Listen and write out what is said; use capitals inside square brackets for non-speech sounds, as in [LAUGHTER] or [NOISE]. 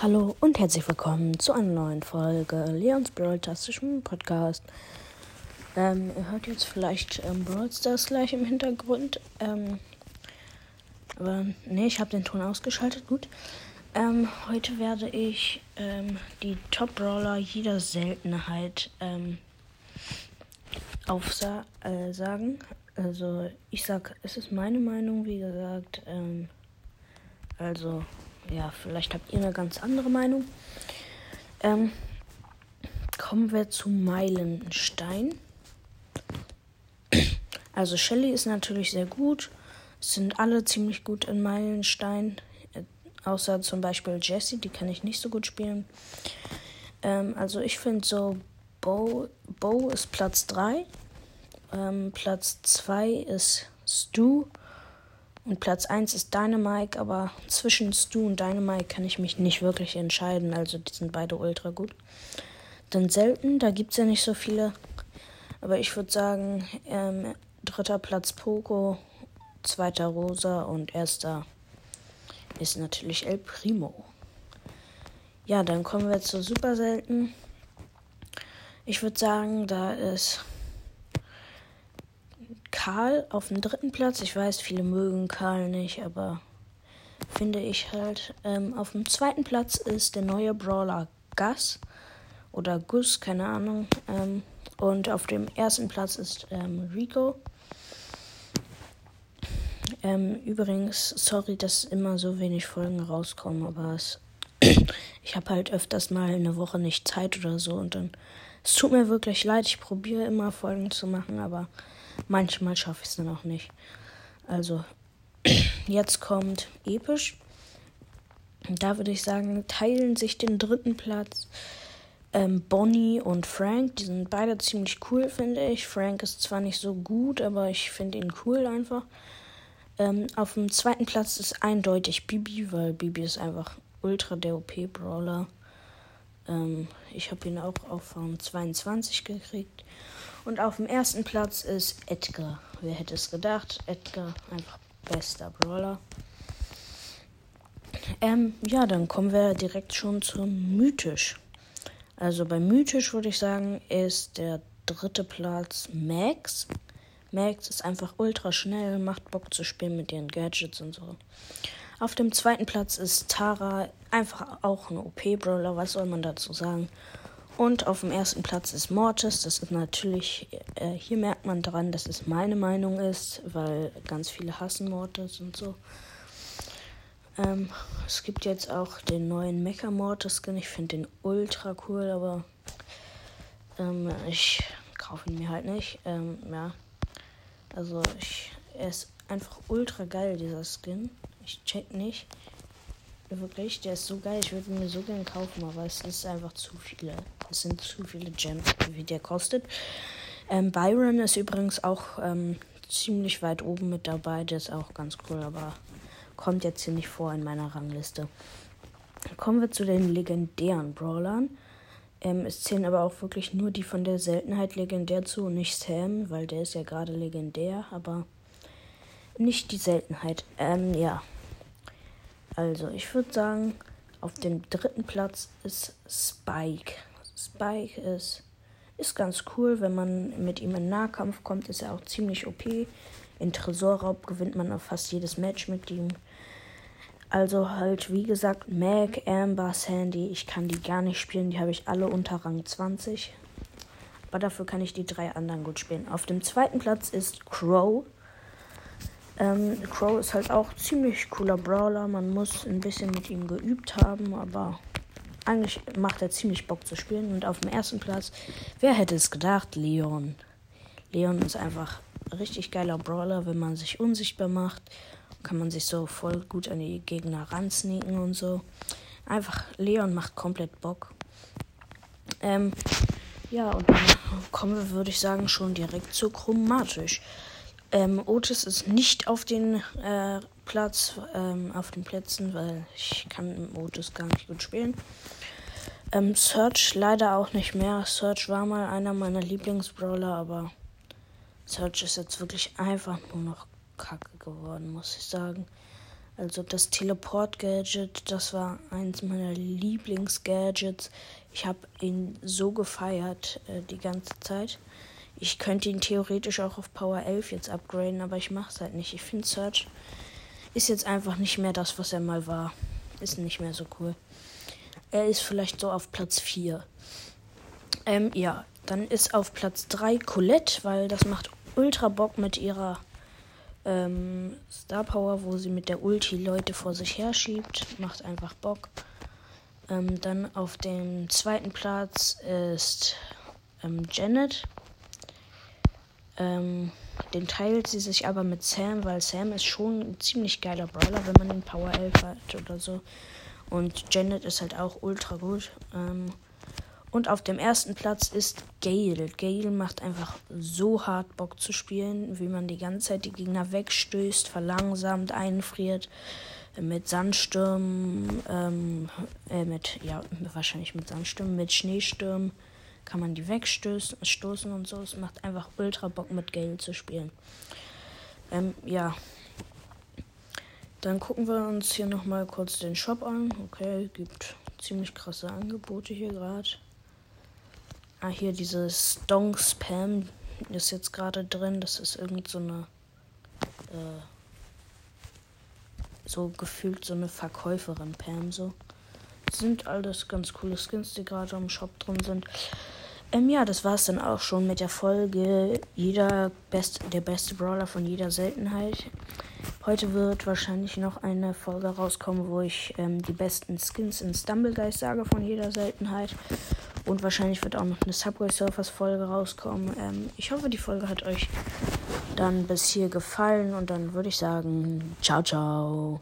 Hallo und herzlich willkommen zu einer neuen Folge Leons Brawl-tastischen Podcast. Ähm, ihr hört jetzt vielleicht ähm, Brawl Stars gleich im Hintergrund. Ähm, aber nee, ich habe den Ton ausgeschaltet. Gut. Ähm, heute werde ich ähm, die Top-Brawler jeder Seltenheit ähm, aufsagen. Äh, also ich sag, es ist meine Meinung, wie gesagt. Ähm, also ja, vielleicht habt ihr eine ganz andere Meinung. Ähm, kommen wir zu Meilenstein. Also Shelly ist natürlich sehr gut. Es sind alle ziemlich gut in Meilenstein. Äh, außer zum Beispiel Jessie, die kann ich nicht so gut spielen. Ähm, also ich finde so, Bo, Bo ist Platz 3. Ähm, Platz 2 ist Stu. Und Platz 1 ist Dynamite, aber zwischen Stu und Dynamite kann ich mich nicht wirklich entscheiden. Also die sind beide ultra gut. Dann selten, da gibt es ja nicht so viele. Aber ich würde sagen, ähm, dritter Platz Poco, zweiter Rosa und erster ist natürlich El Primo. Ja, dann kommen wir zu super selten. Ich würde sagen, da ist Karl auf dem dritten Platz. Ich weiß, viele mögen Karl nicht, aber finde ich halt. Ähm, auf dem zweiten Platz ist der neue Brawler Gus oder Gus, keine Ahnung. Ähm, und auf dem ersten Platz ist ähm, Rico. Ähm, übrigens, sorry, dass immer so wenig Folgen rauskommen, aber es, [CLEARS THROAT] ich habe halt öfters mal eine Woche nicht Zeit oder so und dann. Es tut mir wirklich leid, ich probiere immer Folgen zu machen, aber Manchmal schaffe ich es dann auch nicht. Also, [CLEARS THROAT] jetzt kommt episch. Da würde ich sagen, teilen sich den dritten Platz ähm, Bonnie und Frank. Die sind beide ziemlich cool, finde ich. Frank ist zwar nicht so gut, aber ich finde ihn cool einfach. Ähm, auf dem zweiten Platz ist eindeutig Bibi, weil Bibi ist einfach ultra der OP-Brawler. Ähm, ich habe ihn auch auf Rang 22 gekriegt. Und auf dem ersten Platz ist Edgar. Wer hätte es gedacht? Edgar, einfach bester Brawler. Ähm, ja, dann kommen wir direkt schon zum Mythisch. Also bei Mythisch würde ich sagen, ist der dritte Platz Max. Max ist einfach ultra schnell, macht Bock zu spielen mit ihren Gadgets und so. Auf dem zweiten Platz ist Tara, einfach auch ein OP-Brawler, was soll man dazu sagen? Und auf dem ersten Platz ist Mortis. Das ist natürlich, äh, hier merkt man dran, dass es meine Meinung ist, weil ganz viele hassen Mortis und so. Ähm, es gibt jetzt auch den neuen Mecha Mortis Skin. Ich finde den ultra cool, aber ähm, ich kaufe ihn mir halt nicht. Ähm, ja. Also ich, er ist einfach ultra geil, dieser Skin. Ich check nicht. Wirklich, der ist so geil. Ich würde mir so gern kaufen, aber es ist einfach zu viele. Es sind zu viele Gems, wie der kostet. Ähm, Byron ist übrigens auch ähm, ziemlich weit oben mit dabei. Der ist auch ganz cool, aber kommt jetzt hier nicht vor in meiner Rangliste. Kommen wir zu den legendären Brawlern. Ähm, es zählen aber auch wirklich nur die von der Seltenheit legendär zu und nicht Sam, weil der ist ja gerade legendär, aber nicht die Seltenheit. Ähm, ja. Also, ich würde sagen, auf dem dritten Platz ist Spike. Spike ist, ist ganz cool, wenn man mit ihm in Nahkampf kommt, ist er auch ziemlich OP. In Tresorraub gewinnt man auf fast jedes Match mit ihm. Also halt, wie gesagt, Mac, Amber, Sandy, ich kann die gar nicht spielen, die habe ich alle unter Rang 20. Aber dafür kann ich die drei anderen gut spielen. Auf dem zweiten Platz ist Crow. Ähm, Crow ist halt auch ziemlich cooler Brawler. Man muss ein bisschen mit ihm geübt haben, aber eigentlich macht er ziemlich Bock zu spielen. Und auf dem ersten Platz, wer hätte es gedacht? Leon. Leon ist einfach richtig geiler Brawler, wenn man sich unsichtbar macht. Kann man sich so voll gut an die Gegner ransneaken und so. Einfach, Leon macht komplett Bock. Ähm, ja, und dann kommen wir, würde ich sagen, schon direkt zu chromatisch. Ähm, Otis ist nicht auf den äh, Platz, ähm, auf den Plätzen, weil ich kann Otis gar nicht gut spielen. Ähm, Search leider auch nicht mehr. Search war mal einer meiner Lieblingsbrawler, aber Search ist jetzt wirklich einfach nur noch kacke geworden, muss ich sagen. Also das Teleport-Gadget, das war eins meiner Lieblings-Gadgets. Ich habe ihn so gefeiert äh, die ganze Zeit. Ich könnte ihn theoretisch auch auf Power 11 jetzt upgraden, aber ich mache es halt nicht. Ich finde Search ist jetzt einfach nicht mehr das, was er mal war. Ist nicht mehr so cool. Er ist vielleicht so auf Platz 4. Ähm, ja, dann ist auf Platz 3 Colette, weil das macht ultra Bock mit ihrer ähm, Star Power, wo sie mit der Ulti Leute vor sich her schiebt. Macht einfach Bock. Ähm, dann auf dem zweiten Platz ist ähm, Janet. Ähm, den teilt sie sich aber mit Sam, weil Sam ist schon ein ziemlich geiler Brawler, wenn man den Power 11 hat oder so. Und Janet ist halt auch ultra gut. Ähm, und auf dem ersten Platz ist Gale. Gale macht einfach so hart Bock zu spielen, wie man die ganze Zeit die Gegner wegstößt, verlangsamt, einfriert. Mit Sandsturm, ähm, äh, mit, ja, wahrscheinlich mit Sandsturm, mit Schneesturm kann man die wegstoßen und so. Es macht einfach ultra Bock mit Gale zu spielen. Ähm, ja. Dann gucken wir uns hier nochmal kurz den Shop an. Okay, gibt ziemlich krasse Angebote hier gerade. Ah, hier dieses Donk Spam ist jetzt gerade drin. Das ist irgend so eine. Äh, so gefühlt so eine Verkäuferin Pam so. Sind alles ganz coole Skins, die gerade im Shop drin sind. Ähm, ja, das war es dann auch schon mit der Folge. Jeder best, der beste Brawler von jeder Seltenheit. Heute wird wahrscheinlich noch eine Folge rauskommen, wo ich ähm, die besten Skins in Stumblegeist sage von jeder Seltenheit. Und wahrscheinlich wird auch noch eine Subway Surfers Folge rauskommen. Ähm, ich hoffe, die Folge hat euch dann bis hier gefallen. Und dann würde ich sagen, ciao, ciao.